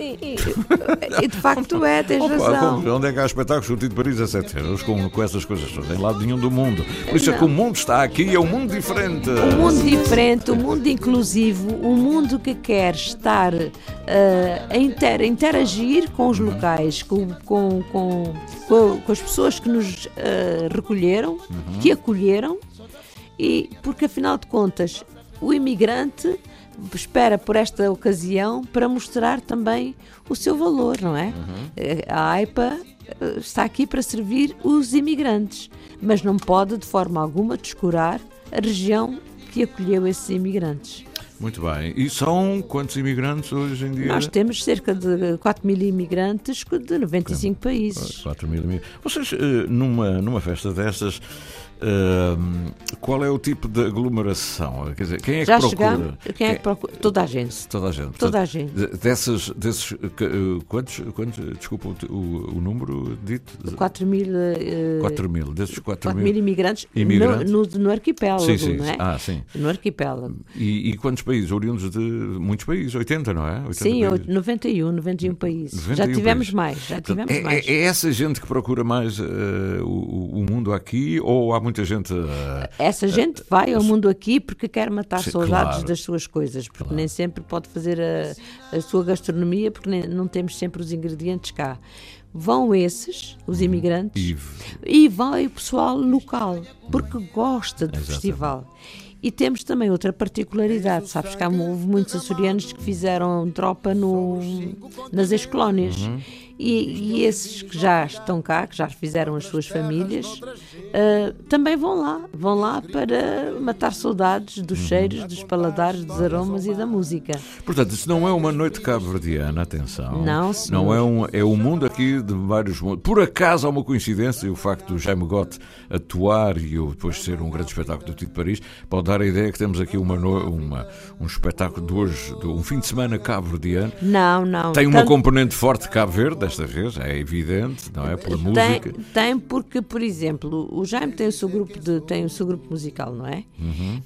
e, e- e de facto é, tens Opa, razão. como- onde é que há espetáculos do Tito Paris a 7 euros com, com essas coisas? Não tem lado nenhum do mundo. Por isso é que o mundo está aqui, é um mundo diferente. Um mundo diferente, um mundo inclusivo, um mundo que quer estar eh, a, inter- a interagir com os locais, com, com, com, com- as pessoas que nos eh, recolheram, que acolheram, e porque afinal de contas o imigrante espera por esta ocasião para mostrar também o seu valor, não é? Eh, A AIPA eh, está aqui para servir os imigrantes, mas não pode de forma alguma descurar a região que acolheu esses imigrantes. Muito bem. E são quantos imigrantes hoje em dia? Nós temos cerca de 4 mil imigrantes de 95 países. 4 mil imigrantes. Vocês, eh, numa, numa festa destas, qual é o tipo de aglomeração? Quer dizer, quem é que Já procura? chegamos? Quem é que procura? Toda a gente. Toda a gente. Toda a gente. de- Dessas, desses, eh, quantos, quantos, desculpa o, o, número dito? 4 mil, eh, 4 mil. Desses 4 4 mil imigrantes, Imigrantes? No, no, no arquipélago, Sim, sim. não é? Ah, sim. No arquipélago. E, e quantos países? Oriundos de muitos países? 80, não é? 80 Sim, países. 91, 91 países. 91 já tivemos países. mais, já Portanto, tivemos é, mais. é- é essa gente que procura mais eh, o, o mundo aqui ou há muita gente. eh, Essa gente vai ao mundo aqui porque quer matar Sim, saudades claro. das suas coisas, porque nem sempre pode fazer a, a sua gastronomia, porque nem- não temos sempre os ingredientes cá. Vão esses, os imigrantes, e- e vai o pessoal local, porque gosta do Exatamente. festival. E temos também outra particularidade, sabes que há, houve muitos açorianos que fizeram tropa no, nas ex-colónias. Uhum. E, e esses que já estão cá, que já fizeram as suas famílias, ah, também vão lá. Vão lá para matar saudades dos Uhum. cheiros, dos paladares, dos aromas e da música. Portanto, isso não é uma noite cabo-verdiana, atenção. Não, senhor. Não é um, é um mundo aqui de vários mundos. Por acaso há uma coincidência, o facto do Jaime Gotti atuar e eu depois ser um grande espetáculo do Tito Paris, pode dar a ideia que temos aqui uma, uma- um espetáculo de hoje, de um fim de semana cabo-verdiano. Não, não. Tem uma Tanto- componente forte de Cabo Verde, desta vez, é evidente, não é? Pela Tem, música. tem porque, por exemplo, o Jaime tem o seu grupo de tem o seu grupo musical, não é? Uhum.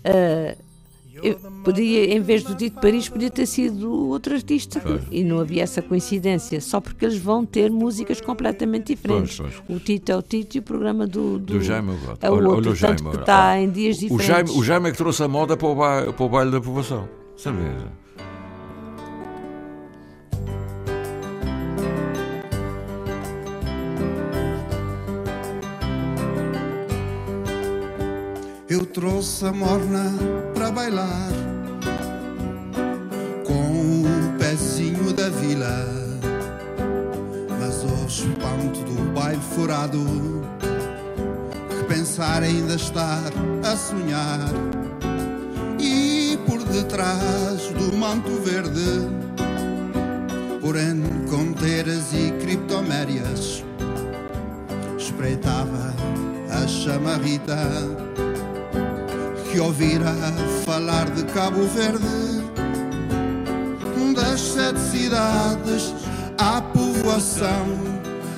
Eu podia, em vez do Dito Paris, podia ter sido outro artista e não havia essa coincidência, só porque eles vão ter músicas completamente diferentes. Pois, O Tito é o Tito e o programa do, do, Do Jaime é o Olha- outro, olha o Jaime que está em dias O diferentes. Jaime, o Jaime é que trouxe a moda para o, ba- para o baile da povoação. Sabe? Eu trouxe a morna para bailar com o pezinho da vila, mas ao espanto do baile furado, que pensar ainda estar a sonhar. E por detrás do manto verde, por enconteiras e criptomérias, espreitava a chamarrita que ouvira falar de Cabo Verde, das sete cidades à povoação.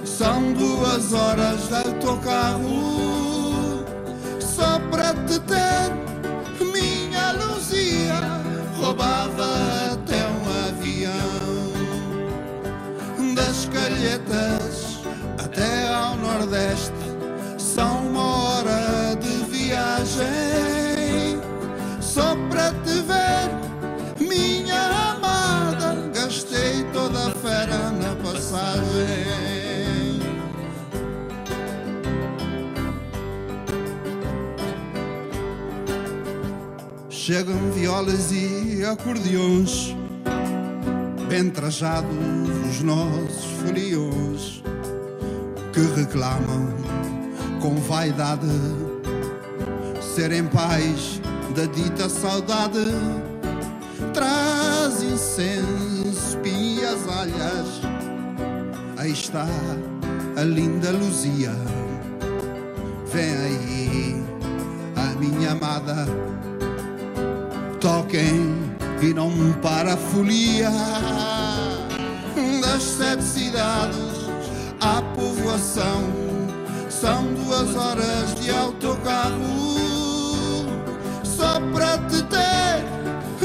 São duas horas de autocarro só para te ter. Minha Luzia roubava até um avião das calhetas até ao Nordeste. São uma hora de viagem minha amada. Gastei toda a fera na passagem. Chegam violas e acordeões, bem trajados os nossos foliões, que reclamam com vaidade serem pais da dita saudade. Traz incenso, pinhas, alhas, aí está a linda Luzia. Vem aí a minha amada toquem e não para a folia das sete cidades à povoação. São duas horas de autocarro para te ter,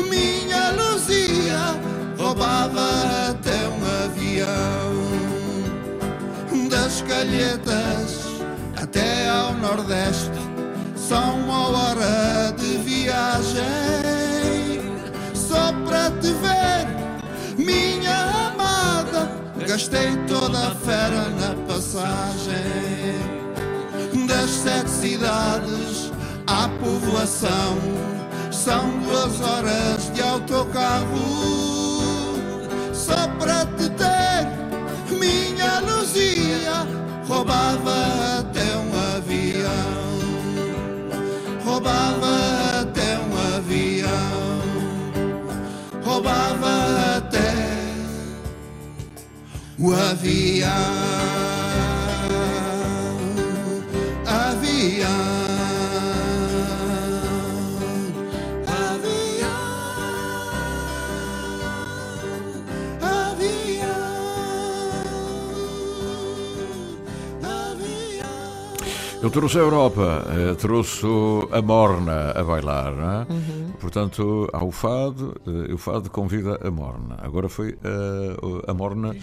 minha Luzia. Roubava até um avião das calhetas até ao Nordeste. São uma hora de viagem só para te ver, minha amada. Gastei toda a fera na passagem das sete cidades à povoação. São duas horas de autocarro só para te ter, minha Luzia. Roubava até um avião roubava até um avião, roubava até o avião. Eu trouxe a Europa, eh, trouxe a Morna a bailar, é? Uhum. Portanto, há o fado, eh, o fado convida a Morna. Agora foi a, a Morna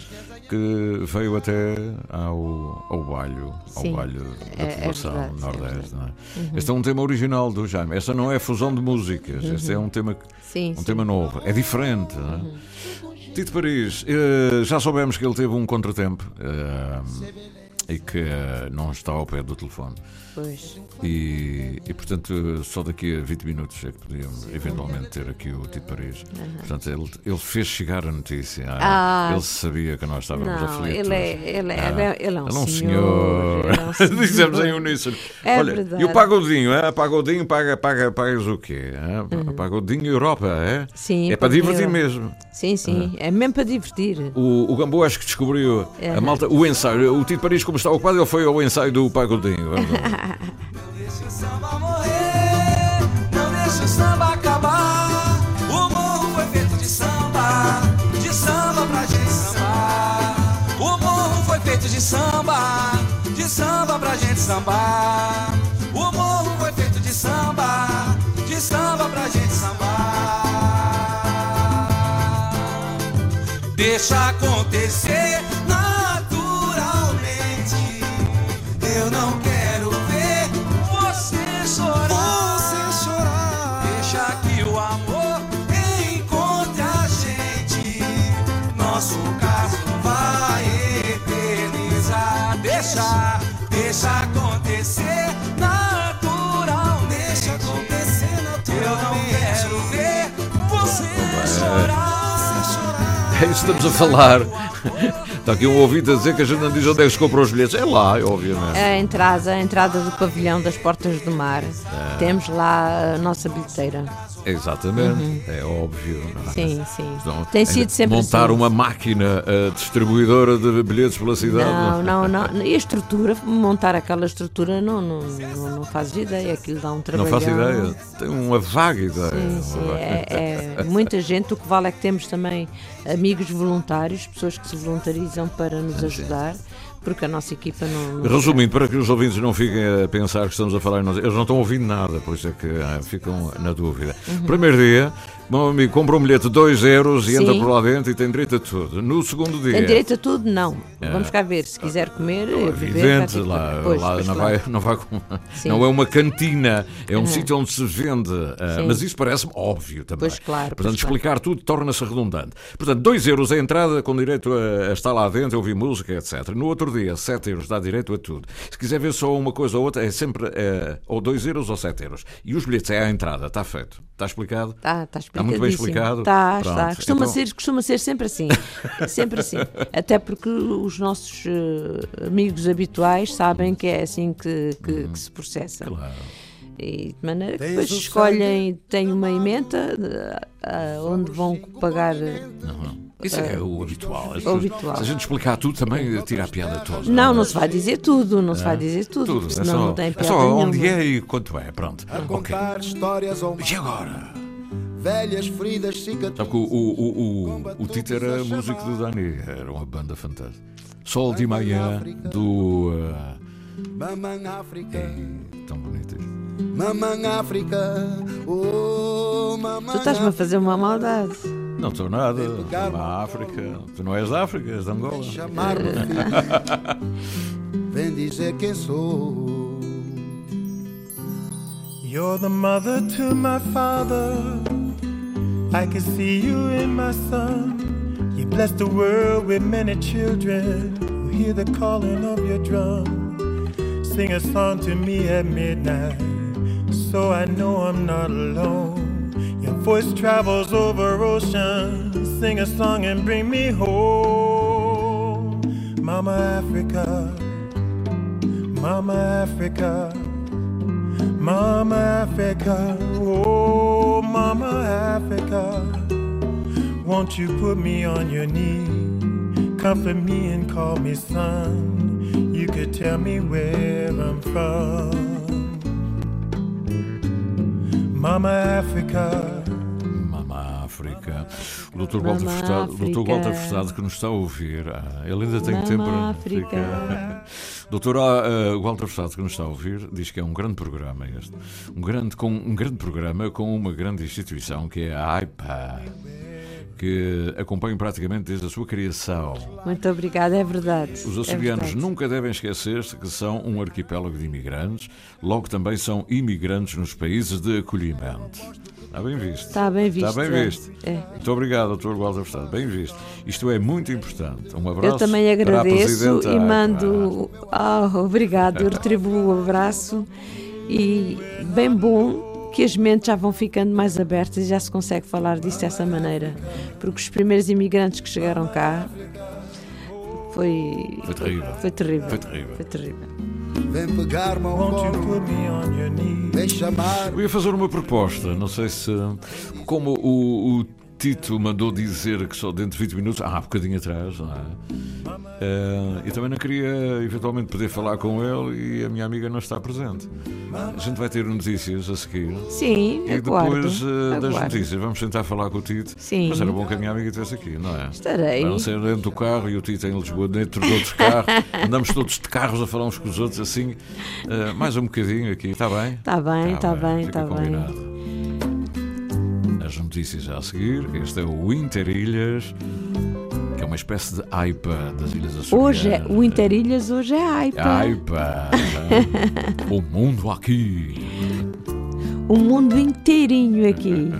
que veio até ao, ao bailho, ao bailho da é- é população verdade, é nordeste. é? Uhum. Este é um tema original do Jaime. Esta não é fusão de músicas, este é Uhum. um tema, Sim, um sim. tema novo, é diferente. é? Uhum. Tito Paris, eh, já soubemos que ele teve um contratempo eh, e que eh, não está ao pé do telefone. Pois. E, e, portanto, só daqui a 20 minutos é que podíamos eventualmente ter aqui o Tito Paris. Uhum. Portanto, ele, ele fez chegar a notícia. Ah. ele sabia que nós estávamos Não, aflitos. ele é- ele é- ele é- ele é um senhor. senhor, ele é um senhor. Dizemos em uníssono. É Olha, verdade. e o pagodinho, é? pagodinho paga, paga, pagas o quê? É? Pagodinho Europa, é? Uhum. Sim, é para divertir eu- mesmo. Sim, sim, é mesmo para divertir. O, o Gambo acho que descobriu a Uhum. malta, o ensaio. O Tito Paris, como está ocupado, ele foi ao ensaio do Pagodinho. Vamos lá. Não deixa o samba acabar. O morro foi feito de samba, de samba pra gente sambar. O morro foi feito de samba, de samba pra gente sambar. O morro foi feito de samba, de samba pra gente sambar. Deixa acontecer Eu não quero ver você chorar. Você chorar. Deixa que o amor encontre a gente. Nosso caso vai eternizar. Deixa, deixa acontecer naturalmente. Deixa acontecer naturalmente. Eu não quero ver você chorar. Você chorar. É isso que estamos a falar. Está aqui um ouvido a dizer que a gente não diz onde é que se compra os bilhetes. É lá, é obviamente. A entrada, a entrada do pavilhão das Portas do Mar. É. Temos lá a nossa bilheteira. Exatamente, é óbvio. não é? Sim, sim. Então, Tem sido sempre Montar assim. uma máquina eh, distribuidora de bilhetes pela cidade. Não, não, não. E a estrutura, montar aquela estrutura, não, não, não, não fazes ideia. Aquilo dá um Não trabalho. faço ideia. Tem uma vaga ideia. Sim, sim. É, é muita gente. O que vale é que temos também amigos voluntários, pessoas que se voluntarizam para nos ajudar, porque a nossa equipa não. não Resumindo, para que os ouvintes não fiquem a pensar que estamos a falar, em nós- eles não estão ouvindo nada, por isso é que ah, ficam na dúvida. Uhum. Primeiro dia, meu amigo compra um bilhete de 2 euros e Sim. entra por lá dentro e tem direito a tudo. No segundo dia. Tem direito a tudo? Não. É. Vamos cá ver. Se quiser comer, É beber. evidente, lá, Pois, lá pois, não, claro. vai, não, vai não é uma cantina, é um Uhum. sítio onde se vende. Sim. mas isso parece-me óbvio também. Pois, claro, Portanto, pois, claro. explicar tudo torna-se redundante. Portanto, 2 euros a entrada com direito a, a estar lá dentro, ouvir música, etc. No outro dia, 7 euros dá direito a tudo. Se quiser ver só uma coisa ou outra, é sempre eh, ou 2 euros ou 7 euros. E os bilhetes é à entrada, está feito. Está explicado? Está, está Está muito bem explicado? Está, Pronto. está. Costuma, Então- ser, costuma ser sempre assim. sempre assim. Até porque os nossos eh, amigos habituais sabem que é assim que, que, que se processa. E de maneira que depois escolhem, têm uma emenda eh, onde vão pagar. Não, não. Isso é o habitual. As o habitual. Se a gente explicar tudo, também tira a piada toda. Não, não se vai dizer tudo, não se É? vai dizer tudo, Tudo, porque é senão só, não tem é piada só onde nenhuma. é e quanto é. Pronto. A Ok. contar histórias ao E agora? Velhas feridas cicatrizes. Sabe que o, o, o, o, o Tito era músico do Dani, era uma banda fantástica. Sol de manhã do. Mamãe África, tão bonito mamãe África, oh mamãe Tu estás-me a fazer uma maldade. Não estou nada, na África. Tu não és da África, és de Angola. chamar-me filho. Vem dizer quem sou. You're the mother to my father. I can see you in my son. You bless the world with many children who hear the calling of your drum. Sing a song to me at midnight, so I know I'm not alone. Your voice travels over oceans. Sing a song and bring me home. Mama Africa, Mama Africa. Mama Africa, oh Mama Africa, won't you put me on your knee, comfort me and call me son? You could tell me where I'm from. Mama Africa. Mama África. O Dr. Walter Furtado, Dr. Walter Furtado que nos está a ouvir. Ah, ele ainda tem Mama tempo para. África. Dr. ah, Walter Furtado que nos está a ouvir diz que é um grande programa este. Um grande, com, um grande programa com uma grande instituição que é a AIPA. Que acompanha praticamente desde a sua criação. Muito obrigada, é verdade. Os é açorianos verdade. nunca devem esquecer-se que são um arquipélago de imigrantes, logo também são imigrantes nos países de acolhimento. Está bem visto. Está bem visto, Está bem é. visto. É. Muito obrigado, Dr. Walter Furtado. Bem visto. Isto é muito importante. Um abraço Eu também agradeço e mando. Ah, obrigado, eu retribuo o abraço e bem bom que as mentes já vão ficando mais abertas e já se consegue falar disso dessa maneira. Porque os primeiros imigrantes que chegaram cá foi. Foi terrível. Foi terrível. Foi terrível. Foi terrível. Vem vem chamar Eu ia fazer uma proposta, não sei se. Como o, o Tito mandou dizer que só dentro de 20 minutos, ah, há bocadinho atrás, não é? Eh, eu também não queria eventualmente poder falar com ele e a minha amiga não está presente. A gente vai ter notícias a seguir. Sim, E aguardo, depois eh, das aguardo. notícias vamos tentar falar com o Tito. Sim. Mas era bom que a minha amiga estivesse aqui, não é? Estarei. Para não ser dentro do carro e o Tito em Lisboa dentro de outros carros. Andamos todos de carros a falar uns com os outros assim. eh, mais um bocadinho aqui, está bem? Está bem, está bem, fica está bem. combinado. As notícias já a seguir. Este é o Interilhas, que é uma espécie de AIPA das Ilhas Açorianas. Hoje é, o Interilhas hoje é AIPA. AIPA. o mundo aqui. O mundo inteirinho aqui.